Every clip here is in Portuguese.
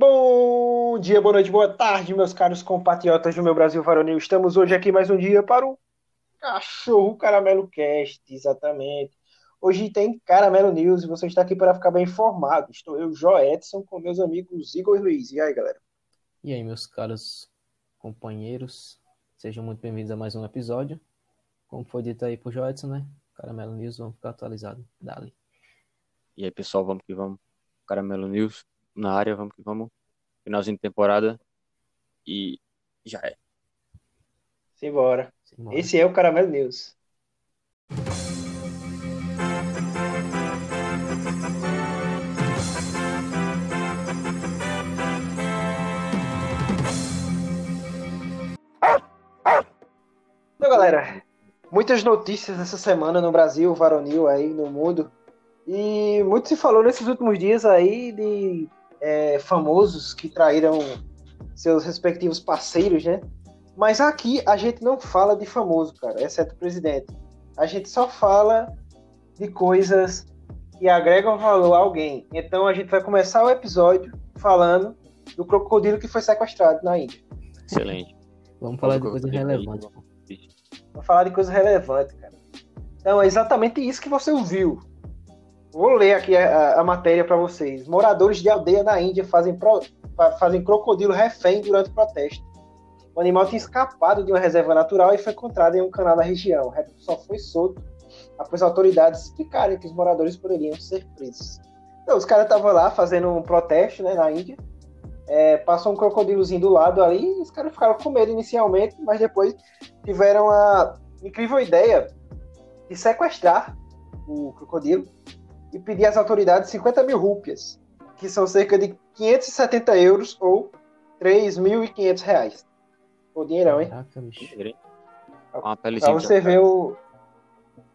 Bom dia, boa noite, boa tarde, meus caros compatriotas do meu Brasil varonil. Estamos hoje aqui mais um dia para o Cachorro Caramelo Cast, exatamente. Hoje tem Caramelo News e você está aqui para ficar bem informado. Estou eu, Jó Edson, com meus amigos Igor e Luiz. E aí, galera? E aí, meus caros companheiros, sejam muito bem-vindos a mais um episódio. Como foi dito aí por Jó Edson, né? Caramelo News, vamos ficar atualizados. Dali. E aí, pessoal, vamos que vamos. Caramelo News na área, vamos que vamos. Finalzinho de temporada. E já é. Simbora. Simbora. Esse é o Caramelo News. Então, galera, muitas notícias essa semana no Brasil, varonil aí, no mundo. E muito se falou nesses últimos dias aí de é, famosos que traíram seus respectivos parceiros, né? Mas aqui a gente não fala de famoso, cara, exceto o presidente. A gente só fala de coisas que agregam valor a alguém. Então a gente vai começar o episódio falando do crocodilo que foi sequestrado na Índia. Excelente. Vamos falar de Vamos coisa colocar aí. relevante. Vamos falar de coisa relevante, cara. Então é exatamente isso que você ouviu. Vou ler aqui a, a matéria para vocês. Moradores de aldeia na Índia fazem, pro- fa- fazem crocodilo refém durante protesto. O animal tinha escapado de uma reserva natural e foi encontrado em um canal da região. O reptil só foi solto após autoridades explicarem que os moradores poderiam ser presos. Então, os caras estavam lá fazendo um protesto né, na Índia. É, passou um crocodilozinho do lado ali e os caras ficaram com medo inicialmente, mas depois tiveram a incrível ideia de sequestrar o crocodilo e pedir às autoridades 50 mil rúpias, que são cerca de 570 euros ou 3.500 reais. Pô, dinheirão, hein? Caraca, bicho. Uma Pra você ver o.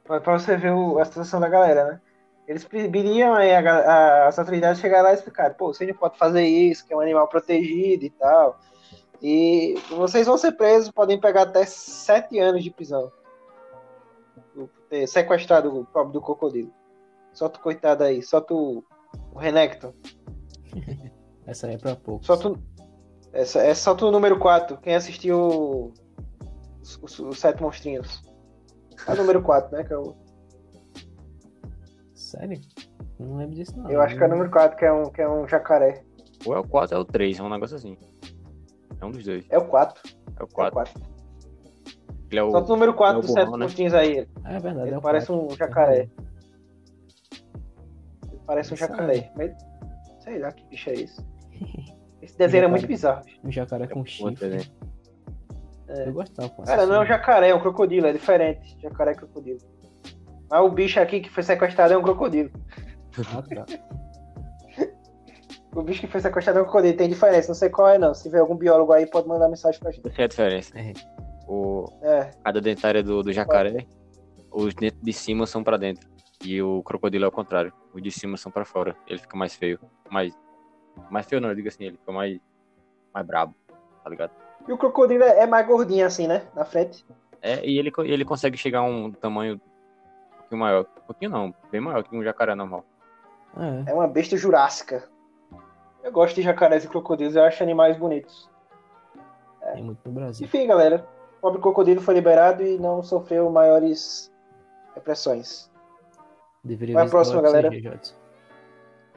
Pra você ver o- a situação da galera, né? Eles pediam aí a a- as autoridades chegarem lá e explicar, pô, você não pode fazer isso, que é um animal protegido e tal. E vocês vão ser presos, podem pegar até sete anos de prisão. Por ter sequestrado o pobre do crocodilo. Solta o coitado aí, solta o, o Renekton. Essa aí é pra poucos. Solta o, essa, é, solta o número 4. Quem assistiu os, os, os Sete Monstrinhos. É o número 4, né? Que é o, Sério? Não lembro disso, não. eu acho que é o número 4, que é um, que é um jacaré. Ou é o 4 ou é o 3, é um negócio assim. É um dos dois. É o 4. É o É o 4. 4. Ele é o. Solta o número 4 é o dos Sete né? Monstrinhos aí. É verdade. Ele é o parece quatro. um jacaré. Ele parece um jacaré. Mas, sei lá que bicho é esse. Esse desenho é muito bizarro. Um jacaré com outro chifre. É. Eu gostava. Cara, não é um assistindo. jacaré, é um crocodilo, é diferente. Jacaré e crocodilo. Mas o bicho aqui que foi sequestrado é um crocodilo. Ah, tá. O bicho que foi sequestrado é um crocodilo, tem diferença, não sei qual é não. Se tiver algum biólogo aí, pode mandar mensagem pra gente. Essa é a diferença. É. O, É, cada dentária do, do jacaré, os dentes de cima são pra dentro. E o crocodilo é o contrário. Os de cima são pra fora. Ele fica mais feio. Mais. Mais feio não, eu digo assim, ele fica mais. Mais brabo. Tá ligado? E o crocodilo é é mais gordinho assim, né? Na frente. É, e ele, ele consegue chegar a um tamanho um pouquinho maior. Um pouquinho não, bem maior que um jacaré normal. É. É uma besta jurássica. Eu gosto de jacarés e crocodilos, eu acho animais bonitos. Tem muito no Brasil. Enfim, galera. O pobre crocodilo foi liberado e não sofreu maiores repressões. Deveria Vai a próxima, galera. Jadson.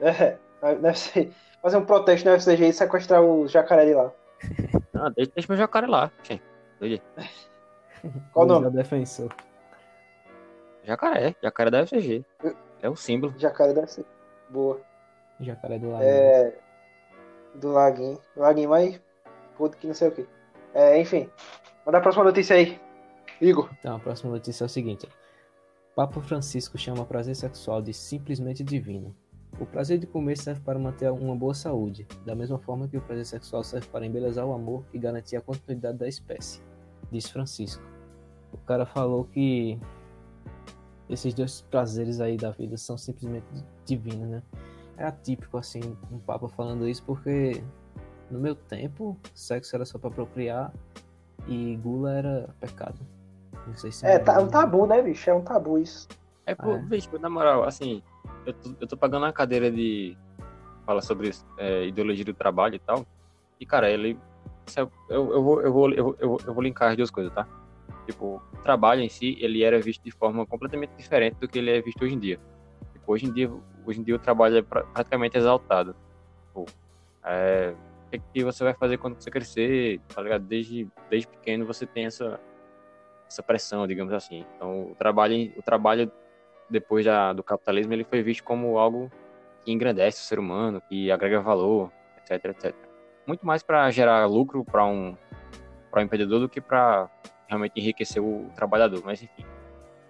É, deve ser fazer um protesto no FCG e sequestrar o jacaré de lá. Ah, deixa, deixa meu jacaré lá. Gente. Qual o nome? é defensor. Jacaré, jacaré da FCG. É o símbolo. Jacaré deve ser. Boa. Jacaré do lado. É. Do Laguinho. Laguinho mais. Puto que não sei o que. É, enfim. Manda a próxima notícia aí. Igor. Então, a próxima notícia é o seguinte: Papa Francisco chama prazer sexual de simplesmente divino. O prazer de comer serve para manter uma boa saúde, da mesma forma que o prazer sexual serve para embelezar o amor e garantir a continuidade da espécie, diz Francisco. O cara falou que esses dois prazeres aí da vida são simplesmente divinos, né? É atípico assim um papa falando isso porque no meu tempo sexo era só para procriar e gula era pecado. Não sei se É, tá, é um tabu, né, bicho? É um tabu isso. É, pô, É. bicho, na moral, assim, eu tô, eu tô pagando uma cadeira de, fala sobre é, ideologia do trabalho e tal. E, cara, ele. Eu, eu, vou, eu, vou, eu, vou, eu vou linkar as duas coisas, tá? Tipo, o trabalho em si, ele era visto de forma completamente diferente do que ele é visto hoje em dia. Tipo, hoje em dia, hoje em dia o trabalho é pra, praticamente exaltado. Tipo, é, o que você vai fazer quando você crescer, tá ligado? Desde, desde pequeno você tem essa, essa pressão, digamos assim. Então, o trabalho, o trabalho depois da, do capitalismo, ele foi visto como algo que engrandece o ser humano, que agrega valor, etc, etc. Muito mais para gerar lucro para um, um empreendedor do que para realmente enriquecer o trabalhador, mas enfim.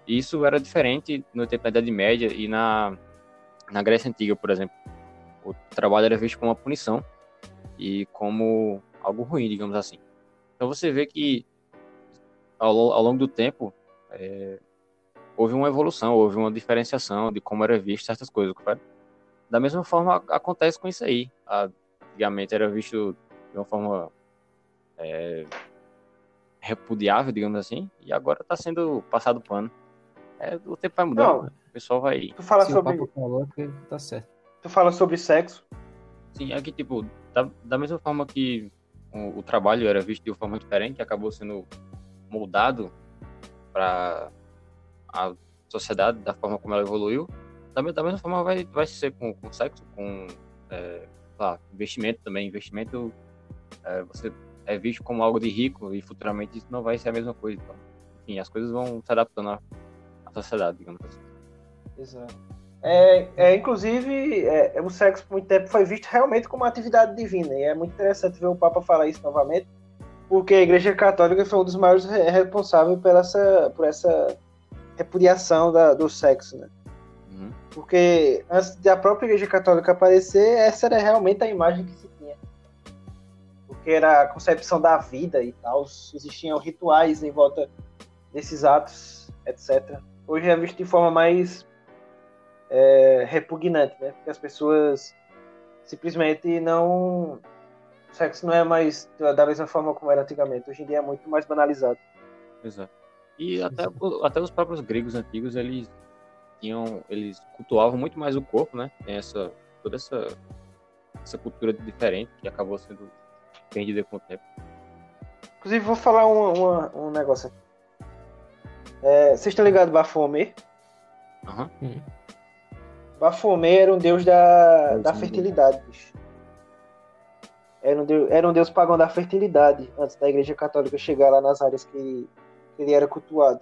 Isso era diferente no tempo da Idade Média e na, na Grécia Antiga, por exemplo. O trabalho era visto como uma punição e como algo ruim, digamos assim. Então você vê que ao, ao longo do tempo é, houve uma evolução, houve uma diferenciação de como era visto certas coisas? Da mesma forma acontece com isso aí. Antigamente era visto de uma forma é, repudiável, digamos assim, e agora está sendo passado pano. É, o tempo vai mudando, Não, o pessoal vai. Tu fala sobre. Falou, tá certo. Tu fala sobre sexo. Sim, é que, tipo, da, da mesma forma que o, o, trabalho era visto de uma forma diferente, acabou sendo moldado para a sociedade, da forma como ela evoluiu, da, da mesma forma vai, vai ser com, com sexo, com é, lá, investimento também. Investimento, é, você é visto como algo de rico e futuramente isso não vai ser a mesma coisa. Então, enfim, as coisas vão se adaptando à, à sociedade, digamos assim. Exato. É, é, inclusive, é, o sexo por muito tempo foi visto realmente como uma atividade divina. E é muito interessante ver o Papa falar isso novamente, porque a Igreja Católica foi um dos maiores responsáveis por essa, por essa repudiação da, do sexo, né? Uhum. Porque antes da própria Igreja Católica aparecer, essa era realmente a imagem que se tinha. Porque era a concepção da vida e tal, existiam rituais em volta desses atos, etc. Hoje é visto de forma mais é, repugnante, né? Porque as pessoas simplesmente não. O sexo não é mais da mesma forma como era antigamente. Hoje em dia é muito mais banalizado. Exato. E até, até os próprios gregos antigos, eles tinham, eles cultuavam muito mais o corpo, né? Tem essa, toda essa, essa cultura diferente que acabou sendo perdida com o tempo. Inclusive, vou falar um, um negócio aqui. É, vocês estão ligados Bafomé? Aham. Uhum. Bafomé era um deus da, da fertilidade, bicho. Era um, deus, era um deus pagão da fertilidade, antes da igreja católica chegar lá nas áreas que ele era cultuado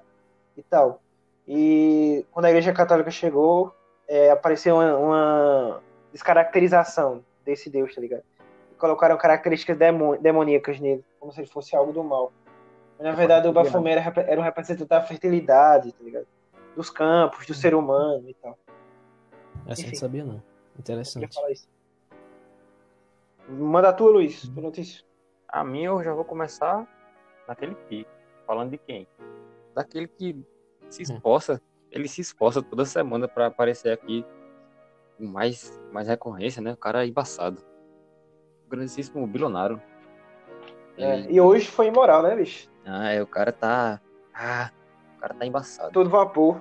e tal. E quando a Igreja Católica chegou, é, apareceu uma, uma, descaracterização desse Deus, tá ligado? E colocaram características demoníacas nele, como se ele fosse algo do mal. Mas, na verdade, o Baphomet era, era um representante da fertilidade, tá ligado? Dos campos, do ser humano e tal. Essa Enfim, não sabia, não. Interessante. Manda a tua, Luiz, tua notícia. A minha eu já vou começar naquele pique. Falando de quem? Daquele que se hum. esforça, ele se esforça toda semana para aparecer aqui com mais, mais recorrência, né? O cara é embaçado. O grandíssimo bilionário. É, e hoje foi imoral, né, bicho? Ah, é, o cara tá. Ah, o cara tá embaçado. Todo vapor.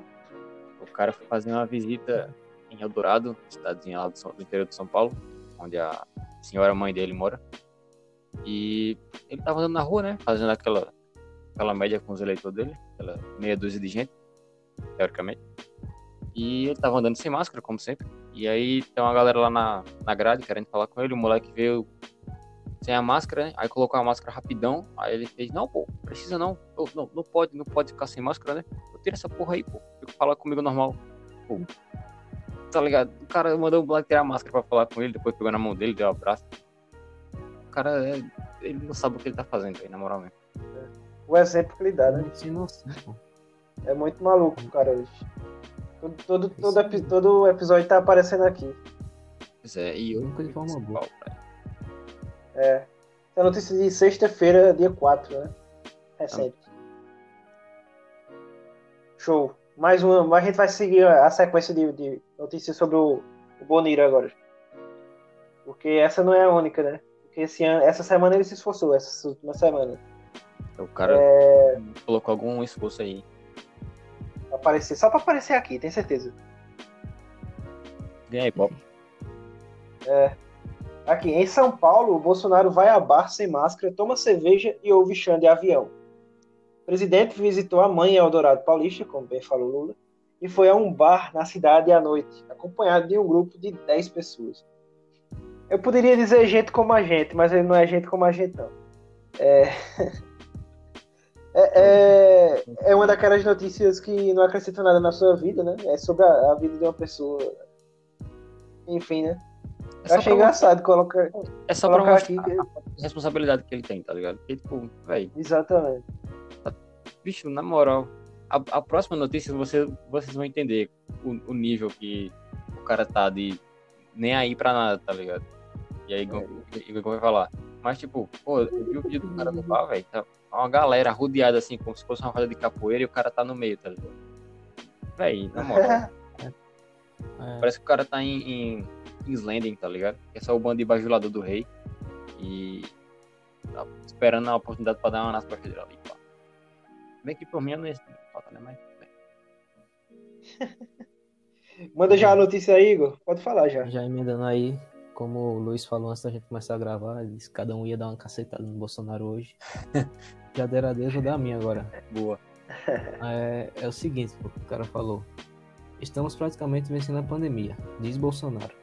O cara foi fazer uma visita em Eldorado, cidadezinha lá do, do interior de São Paulo, onde a senhora mãe dele mora. E ele tava andando na rua, né? Fazendo aquela aquela média com os eleitores dele, aquela meia dúzia de gente, teoricamente. E ele tava andando sem máscara, como sempre. E aí tem uma galera lá na, na grade querendo falar com ele. O moleque veio sem a máscara, né? Aí colocou a máscara rapidão. Aí ele fez: Não, pô, precisa não. Não, não pode, não pode ficar sem máscara, né? Eu tiro essa porra aí, pô. Fica falar comigo normal. Pô. Tá ligado? O cara mandou o moleque tirar a máscara pra falar com ele. Depois pegou na mão dele, deu um abraço. O cara, é, ele não sabe o que ele tá fazendo aí, na moral mesmo o exemplo que ele dá, né? É muito maluco, cara. Todo, todo, todo, todo episódio tá aparecendo aqui. Pois é, e eu nunca de forma boa. É. Essa é notícia de sexta-feira, dia 4, né? Recente. Show. Mais uma. Mas a gente vai seguir a sequência de, de notícias sobre o, o Boniro agora. Porque essa não é a única, né? Porque esse ano, essa semana ele se esforçou, essa última semana. O cara é... colocou algum esforço aí. Aparecer, só pra aparecer aqui, tem certeza. E aí, Bob? É. Aqui, em São Paulo, o Bolsonaro vai a bar sem máscara, toma cerveja e ouve chão de avião. O presidente visitou a mãe Eldorado Paulista, como bem falou Lula, e foi a um bar na cidade à noite, acompanhado de um grupo de 10 pessoas. Eu poderia dizer gente como a gente, mas ele não é gente como a gente, não. É... É, é, é, uma daquelas notícias que não acrescentam nada na sua vida, né? É sobre a, a vida de uma pessoa. Enfim, né? É eu achei engraçado colocar. É só colocar pra aqui que... a responsabilidade que ele tem, tá ligado? Porque, tipo, véi. Exatamente. Bicho, na moral, a, a próxima notícia você, vocês vão entender o, o, nível que o cara tá de nem aí pra nada, tá ligado? E aí, é. Igor vai falar. Mas, tipo, pô, eu vi o vídeo do cara do bar, velho. Tá uma galera rodeada assim, como se fosse uma roda de capoeira e o cara tá no meio, tá ligado? Véi, na moral. é. Parece que o cara tá em, em King's Landing, tá ligado? Que é só o bando de bajulador do rei. E tá esperando a oportunidade pra dar uma nas costas dele ali, pá. Bem que por mim não é falta, né? Mas. Manda já a notícia aí, Igor. Pode falar já. Já emendando aí, como o Luiz falou antes da gente começar a gravar, disse que cada um ia dar uma cacetada no Bolsonaro hoje. Já deram a Deus, vou dar a minha agora. Boa. É, é o seguinte, o cara falou. Estamos praticamente vencendo a pandemia, diz Bolsonaro.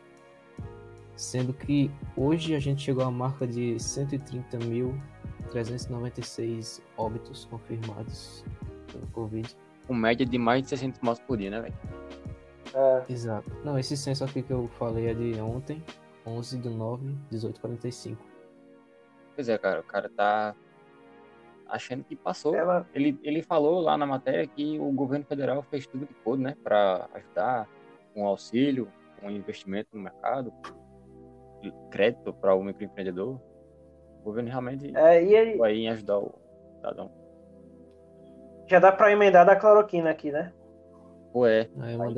Sendo que hoje a gente chegou à marca de 130.396 óbitos confirmados pelo Covid. Com média de mais de 600 mortes por dia, né, velho? É. Exato. Não, esse censo aqui que eu falei é de ontem, 11 de 9, 1845. Pois é, cara, o cara tá achando que passou. Ela... Ele, ele falou lá na matéria que o governo federal fez tudo que pôde, né, para ajudar com um auxílio, com um investimento no mercado, crédito para o microempreendedor. O governo realmente é, e ele... vai em ajudar o cidadão. Já dá para emendar da cloroquina aqui, né? Pô, é.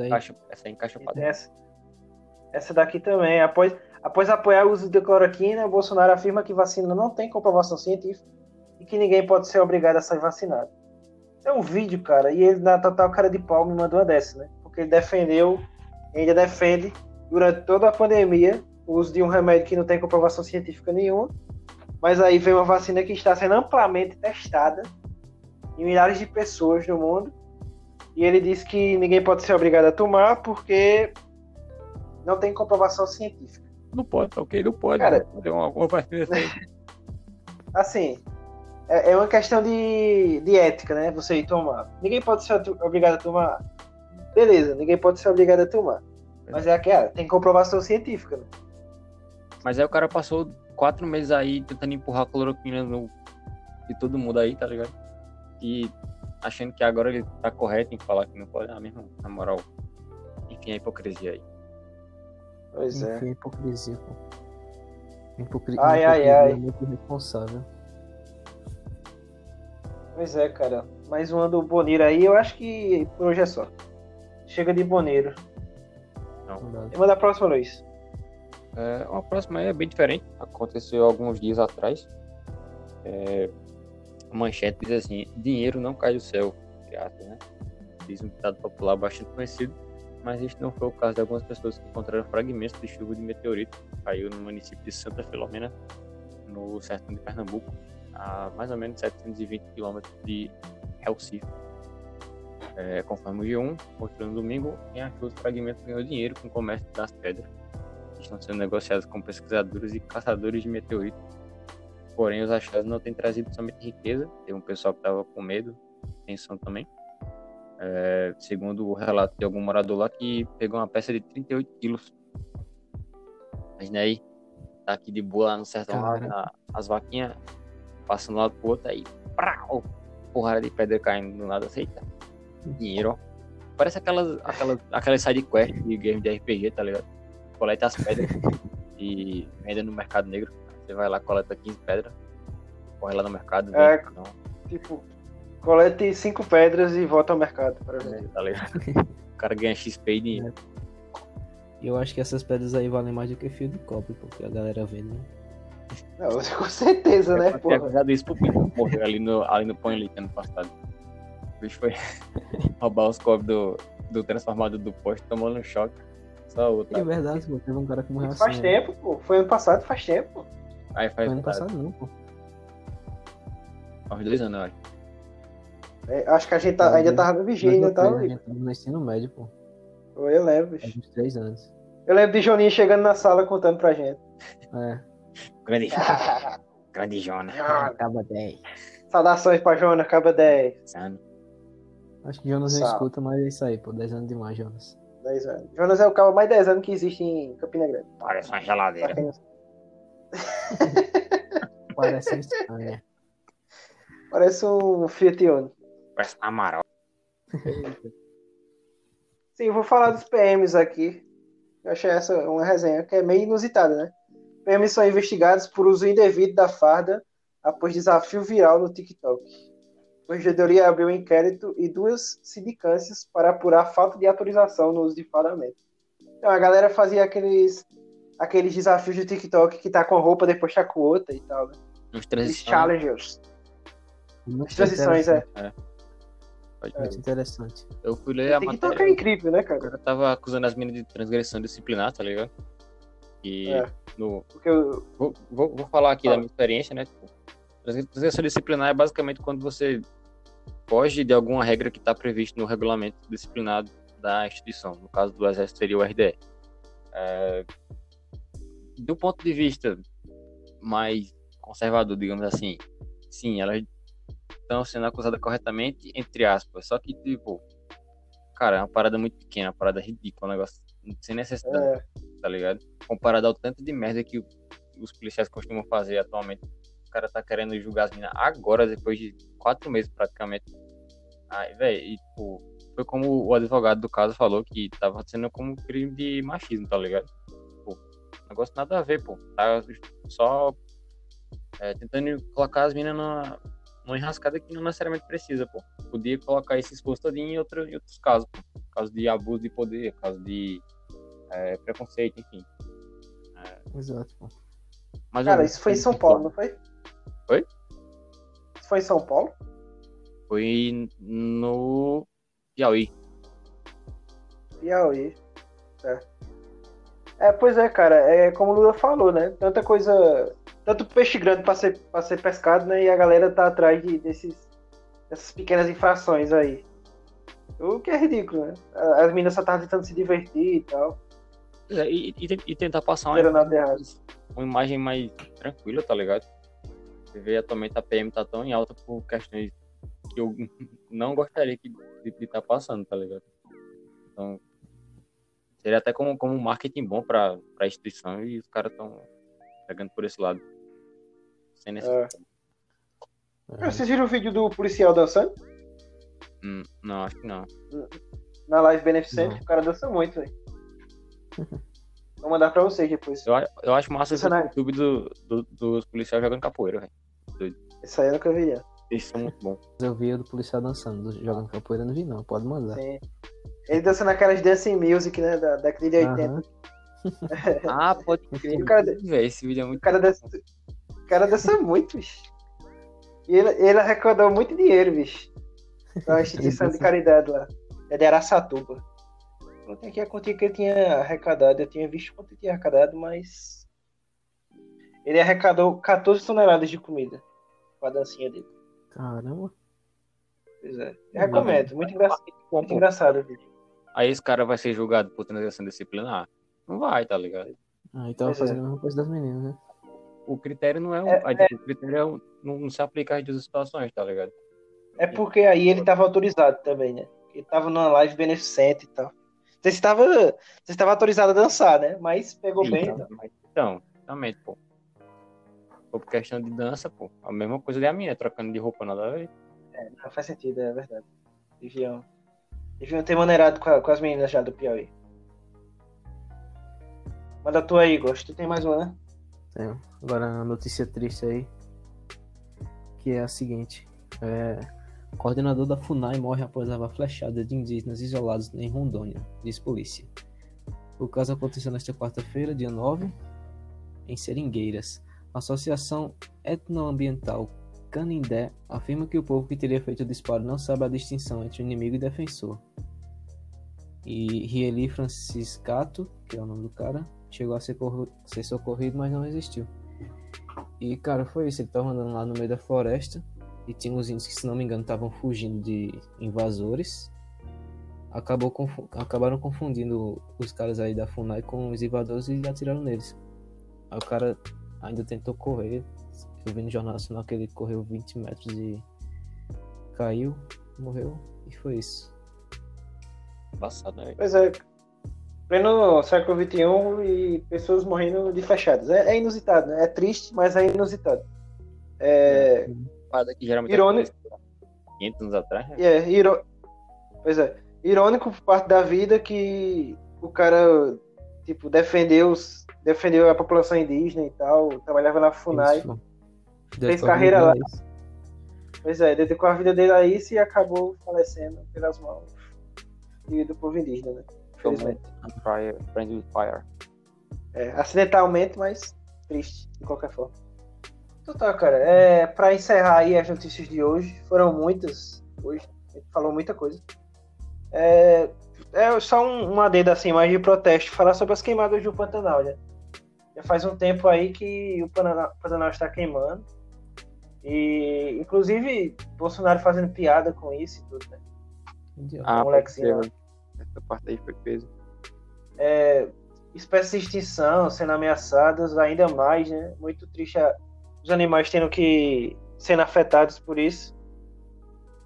Encaixa, essa encaixa essa, essa daqui também. Após, após apoiar o uso de cloroquina, o Bolsonaro afirma que vacina não tem comprovação científica e que ninguém pode ser obrigado a ser vacinado. É um vídeo, cara, e ele na total cara de pau me mandou uma dessa, né? Porque ele defendeu, ainda defende, durante toda a pandemia, o uso de um remédio que não tem comprovação científica nenhuma, mas aí vem uma vacina que está sendo amplamente testada em milhares de pessoas no mundo, e ele disse que ninguém pode ser obrigado a tomar porque não tem comprovação científica. Não pode, tá ok? Não pode. Cara, não tem alguma vacina assim, é, é uma questão de, de ética, né? Você ir tomar. Ninguém pode ser obrigado a tomar. Beleza, ninguém pode ser obrigado a tomar. Mas é aquela, tem comprovação científica, né? Mas aí o cara passou quatro meses aí tentando empurrar a cloroquina no, de todo mundo aí, tá ligado? E achando que agora ele tá correto em falar que não pode. Ah, mesmo, na moral. Enfim, a hipocrisia aí. Pois Enfim, é. Enfim, hipocrisia, pô. Hipocri... Ai, ai, ai. É muito irresponsável. Pois é, cara. Mais um ano do Boneiro aí, eu acho que por hoje é só. Chega de Boneiro. Não. E manda a próxima, Luiz. É, uma próxima é bem diferente. Aconteceu alguns dias atrás. É, a manchete diz assim: dinheiro não cai do céu. né? Diz um ditado popular bastante conhecido. Mas este não foi o caso de algumas pessoas que encontraram fragmentos de chuva de meteorito que caiu no município de Santa Filomena, no sertão de Pernambuco, a mais ou menos 720 quilômetros de Recife. É, conforme o G1, mostrou no domingo, quem achou os fragmentos ganhou dinheiro com o comércio das pedras, estão sendo negociados com pesquisadores e caçadores de meteoritos. Porém, os achados não têm trazido somente riqueza, tem um pessoal que estava com medo, tensão também. É, segundo o relato de algum morador lá, que pegou uma peça de 38 quilos. Imagina aí, tá aqui de boa lá no sertão, lá, na, as vaquinhas passando lá pro outro, aí, prau, porrada de pedra caindo do nada, aceita. Dinheiro, ó. Parece aquelas, aquelas, aquelas sidequests de game de RPG, tá ligado? Coleta as pedras e vende no mercado negro. Você vai lá, coleta 15 pedras, corre lá no mercado. É, vem, tipo, colete 5 pedras e volta ao mercado. Para ver. Tá ligado? o cara ganha XP e dinheiro. E eu acho que essas pedras aí valem mais do que fio de cobre, porque a galera vende, né? Não, com certeza, né, pô? Eu isso pro Pinto, morreu ali no, ali no Põe ano passado. O bicho foi roubar os cobres do, do transformador do posto, tomando um choque. Só outra. É verdade, pô. Teve um cara que morreu assim. Faz tempo, pô. Foi ano passado, faz tempo. Aí Foi faz, ano passado não, pô. faz dois anos, eu acho. É, acho que a gente tá- ainda tava no tava. creio, a gente tava no ensino médio, pô. Eu lembro, Faz bicho. uns três anos. Eu lembro de Joninho chegando na sala contando pra gente. É. Grande, grande Jonas. Acaba 10. Saudações pra Jonas, caba 10. Ano. Acho que Jonas não escuta, mas é isso aí, pô. 10 anos demais, Jonas. 10 anos. Jonas é o cabo mais 10 anos que existe em Campina Grande. Parece uma geladeira. Parece um estranho. Parece um Fiat Uno. Parece um Amaral. Sim, vou falar dos PMs aqui. Eu achei essa uma resenha que é meio inusitada, né? PMs são investigados por uso indevido da farda após desafio viral no TikTok. A Corregedoria abriu um inquérito e duas sindicâncias para apurar falta de autorização no uso de fardamento. Então, a galera fazia aqueles, aqueles desafios de TikTok que tá com roupa, depois tá com outra e tal, né? Os transições. challengers. Muito As transições, é. Pode- Muito interessante. Eu fui ler a TikTok é matéria. incrível, né, O cara? cara tava acusando as meninas de transgressão disciplinar, tá ligado? E É. no, Porque eu, vou, vou, vou falar aqui Fala. da minha experiência, né? Tipo, transgressão disciplinar é basicamente quando você foge de alguma regra que está prevista no regulamento disciplinado da instituição. No caso do Exército seria o RDE. É, do ponto de vista mais conservador, digamos assim, sim, elas estão sendo acusadas corretamente, entre aspas. Só que, tipo, cara, é uma parada muito pequena, uma parada ridícula, um negócio sem necessidade é, tá ligado? Comparado ao tanto de merda que os policiais costumam fazer atualmente. O cara tá querendo julgar as minas agora, depois de quatro meses praticamente. Aí, velho, e tipo, foi como o advogado do caso falou que tava sendo como crime de machismo, tá ligado? Pô, negócio nada a ver, pô. Tá só é, tentando colocar as minas numa, numa enrascada que não necessariamente precisa, pô. Podia colocar esse esforço todo em, outro, em outros casos, pô. Caso de abuso de poder, caso de é, preconceito, enfim. Exato, pô. Mas Cara, isso foi em São Paulo, não foi? Oi? Isso foi em São Paulo? Foi no Piauí. Piauí. É. é, pois é, cara. É como o Lula falou, né? Tanta coisa. Tanto peixe grande pra ser, pra ser pescado, né? E a galera tá atrás de, desses, dessas pequenas infrações aí. O que é ridículo, né? As meninas só estavam tentando se divertir e tal. É, E, e, e tentar passar uma uma imagem mais tranquila, tá ligado? Você vê atualmente a PM tá tão em alta por questões que eu não gostaria que, de estar passando, tá ligado? Então, seria até como, como um marketing bom pra, pra instituição e os caras estão pegando por esse lado. Sem necessidade. É. Vocês viram o vídeo do policial dançando? Hum, não, acho que não. Na live beneficente? Não. O cara dança muito, velho. Vou mandar pra vocês depois. Eu, a- eu acho massa é- YouTube do, do- dos policiais jogando capoeira, velho. Isso aí eu nunca vi, não. Eles são muito bons. Eu vi o do policial dançando, do- jogando capoeira, não vi não, pode mandar. Sim. Ele dança naquelas dancing music, né? Da década de 80. Aham. Ah, pode crer. O cara- Velho, esse vídeo é muito O cara dança, o cara dança muito, bicho. E ele, ele arrecadou muito dinheiro, bicho. Pra uma instituição de caridade lá. É de Araçatuba. Eu tenho aqui a quantia que ele tinha arrecadado. Eu tinha visto quanto ele tinha arrecadado, mas. Ele arrecadou 14 toneladas de comida com a dancinha dele. Caramba. Pois é. Eu recomendo. Muito, engra... bom, muito engraçado o vídeo. Aí esse cara vai ser julgado por transgressão disciplinar? Não vai, tá ligado? Ah, então Pois fazendo é. a mesma coisa das meninas, né? O critério não é um. É, tipo, O critério é um- não, se aplica às duas situações, tá ligado? É porque aí ele tava autorizado também, né? Ele tava numa live beneficente e tal. Você estava, você estava autorizado a dançar, né? Mas pegou bem. Então, mas- então, também, pô. Por questão de dança, pô. A mesma coisa da minha, trocando de roupa nada a ver. Não faz sentido, é verdade. Deviam, deviam ter maneirado com, a- com as meninas já do Piauí. Manda tu aí, Gosto. Tu tem mais uma, né? Tem. Agora a notícia triste aí, que é a seguinte. É, o coordenador da FUNAI morre após levar flechada de indígenas isolados em Rondônia, diz polícia. O caso aconteceu nesta quarta-feira, dia 9, em Seringueiras. A Associação Etnoambiental Canindé afirma que o povo que teria feito o disparo não sabe a distinção entre inimigo e defensor. E Rieli Franciscato, que é o nome do cara, chegou a ser, ser socorrido, mas não resistiu. E, cara, foi isso. Ele tava andando lá no meio da floresta e tinha uns índios que, se não me engano, estavam fugindo de invasores. Acabou acabaram confundindo os caras aí da FUNAI com os invasores e atiraram neles. Aí o cara ainda tentou correr. Eu vi no Jornal Nacional que ele correu 20 metros e caiu, morreu. E foi isso. Passado, né? Pois é. Pleno século XXI e pessoas morrendo de fechadas. É, é inusitado, né? É triste, mas é inusitado. É, que geralmente Irônico. acontece 500 anos atrás, né? é iro... Pois é. Irônico por parte da vida que o cara, tipo, defendeu, os- defendeu a população indígena e tal, trabalhava na FUNAI. Isso. Fez carreira lá. isso. Pois é, dedicou a vida dele a isso e acabou falecendo pelas mãos e do povo indígena, né? Infelizmente. fire, fire. É, acidentalmente, mas triste, de qualquer forma. Então tá, cara. É, pra encerrar aí as notícias de hoje, foram muitas hoje, a gente falou muita coisa. É, é só um, um adendo assim, mais de protesto, falar sobre as queimadas do Pantanal, né? Já faz um tempo aí que o Pantanal, está queimando. E, inclusive, Bolsonaro fazendo piada com isso e tudo, né? Ah, ser, Essa parte aí foi peso. é, espécies de extinção sendo ameaçadas ainda mais, né? Muito triste a- os animais tendo que sendo afetados por isso,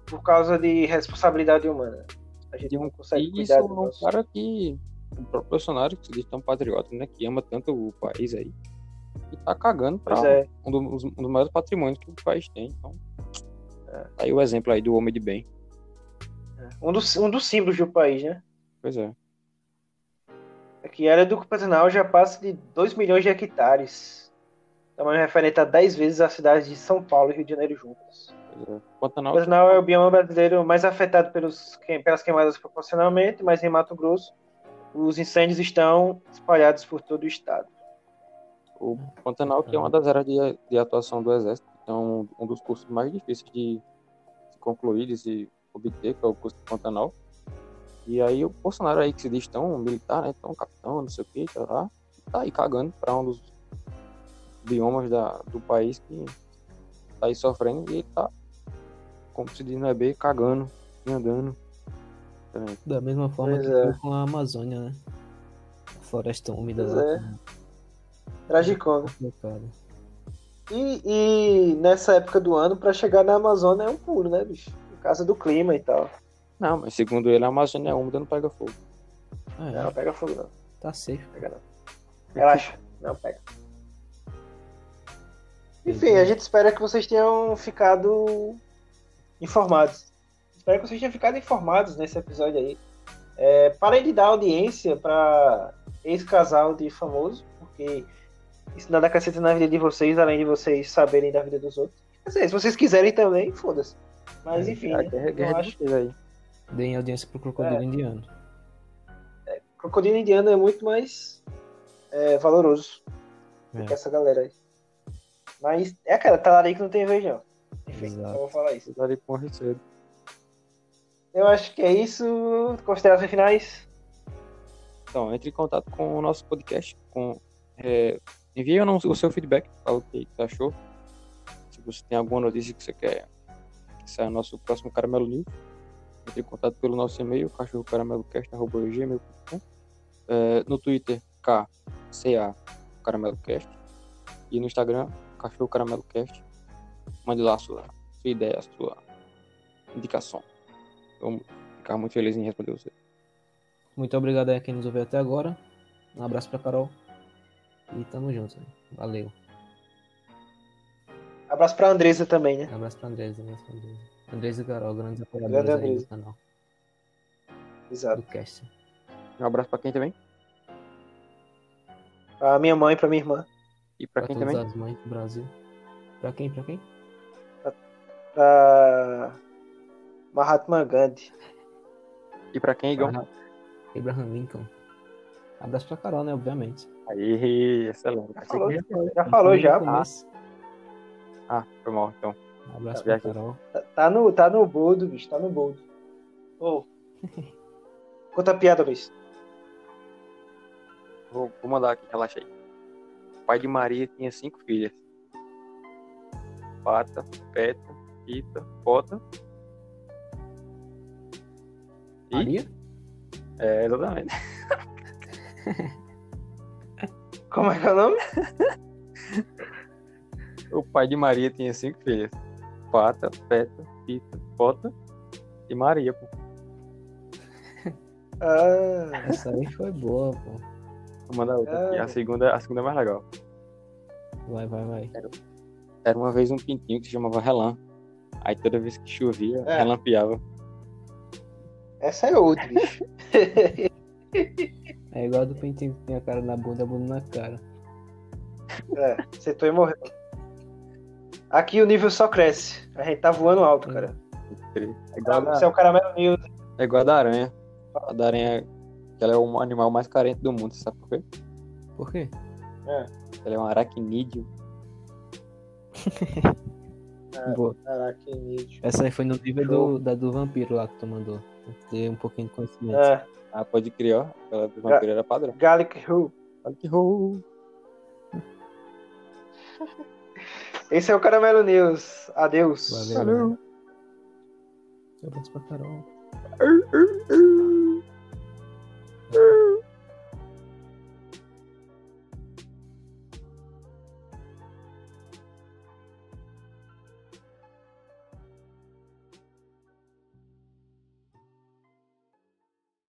por causa de responsabilidade humana. A gente não consegue isso cuidar é um nosso... cara que. O próprio Bolsonaro, que se diz tão patriota, né? Que ama tanto o país aí. E tá cagando pra é, um, dos, um dos maiores patrimônios que o país tem. Então. É. Tá aí o exemplo aí do homem de bem. um dos, um dos símbolos do país, né? Pois é. É que a área do Pantanal já passa de 2 milhões de hectares. Tamanho referente a 10 vezes as cidades de São Paulo e Rio de Janeiro juntas. É. O Pantanal. Pantanal é o bioma brasileiro mais afetado pelos, pelas queimadas proporcionalmente, mas em Mato Grosso os incêndios estão espalhados por todo o estado. O Pantanal, que é uma das áreas de, de atuação do Exército, então um dos cursos mais difíceis de concluir, de se obter, que é o curso do Pantanal. E aí o Bolsonaro aí que se diz tão militar, né, tão capitão, não sei o que, tá lá, tá aí cagando para um dos biomas da, do país que tá aí sofrendo e tá, como se diz no EB, cagando e andando. Também. Da mesma forma Pois que é. com a Amazônia, né? A floresta úmida Pois lá. é. Tragicona. complicado. E, e nessa época do ano, para chegar na Amazônia é um pulo, né, bicho? Por causa do clima e tal. Não, mas segundo ele, a Amazônia é úmida, não pega fogo. É, Não, pega fogo não. tá safe. Pega não. Relaxa. Não, pega. Enfim, a gente espera que vocês tenham ficado informados. Espero que vocês tenham ficado informados nesse episódio aí. É, parem de dar audiência para ex-casal de famoso, porque isso nada acrescenta na vida de vocês, além de vocês saberem da vida dos outros. Quer dizer, se vocês quiserem também, foda-se. Mas enfim, a né? guerra, eu guerra de acho que aí. Deem audiência pro crocodilo É. indiano. Crocodilo Indiano é muito mais é, valoroso do É. que essa galera aí. Mas é, cara, talarico não tem vez, não. Enfim, Exato. eu vou falar isso. Vocês ali morrer cedo. Eu acho que é isso. Considerações finais? Então, entre em contato com o nosso podcast. Com, é, envie o seu feedback, fala o que você achou. Se você tem alguma notícia que você quer que saia o nosso próximo Caramelo News, entre em contato pelo nosso e-mail, cachorrocaramelocast.gmail.com é, No Twitter, KCA CarameloCast. E no Instagram, Cachorro CarameloCast. Mande lá a sua, sua ideia, a sua indicação. Vamos ficar muito feliz em responder você. Muito obrigado aí a quem nos ouviu até agora. Um abraço pra Carol. E tamo junto. né? Valeu. Abraço pra Andresa também, né? Um abraço pra Andrés. Um abraço pra Andrés. Andrés e Carol, grandes Grande apoiadores aí Andrés. do canal. Exato. Do cast. Um abraço pra quem também? Pra minha mãe, pra minha irmã. E pra Pra quem todas também? as mães do Brasil. Pra quem? Pra quem? Pra Mahatma Gandhi. E pra quem, Igor? Abraham Lincoln. Abraço pra Carol, né? Obviamente. Aí, excelente. Já falou, já falou já. começo. Ah, foi mal, então. Abraço Tá pra. Carol. Tá, tá no, tá no boldo, bicho. Tá no boldo. Ô, Conta a piada, Luiz. Vou, vou mandar aqui, relaxa aí. O pai de Maria tinha cinco filhas. Pata, Peta, Pita, Pota. Maria? É, exatamente. Como é que é o nome? O pai de Maria tinha cinco filhas. Pata, Peta, Pita, Pota e Maria, pô. Ah, Essa aí foi boa, pô. Vou mandar outra aqui. Ah. A segunda, a segunda é mais legal. Vai, vai, vai. Era uma vez um pintinho que se chamava Relan. Aí toda vez que chovia, É. relampeava. Essa é outra, bicho. É igual a do pentinho que tem a cara na bunda, a bunda na cara. É, acertou e morreu. Aqui o nível só cresce. A gente tá voando alto, cara. É igual, a Isso da, é o caramelo news. é igual a da aranha. A da aranha, ela é o animal mais carente do mundo, você sabe por quê? Por quê? Ela é um aracnídeo. Boa. Caraca, que nítido. Essa aí foi no nível do, da do vampiro lá que tu mandou ter um pouquinho de conhecimento. É. Ah, pode crer, ó. Aquela do vampiro era padrão. Gallic Who. Gallic Who. Esse é o Caramelo News. Adeus. Valeu. Valeu. Abraço pra Carol.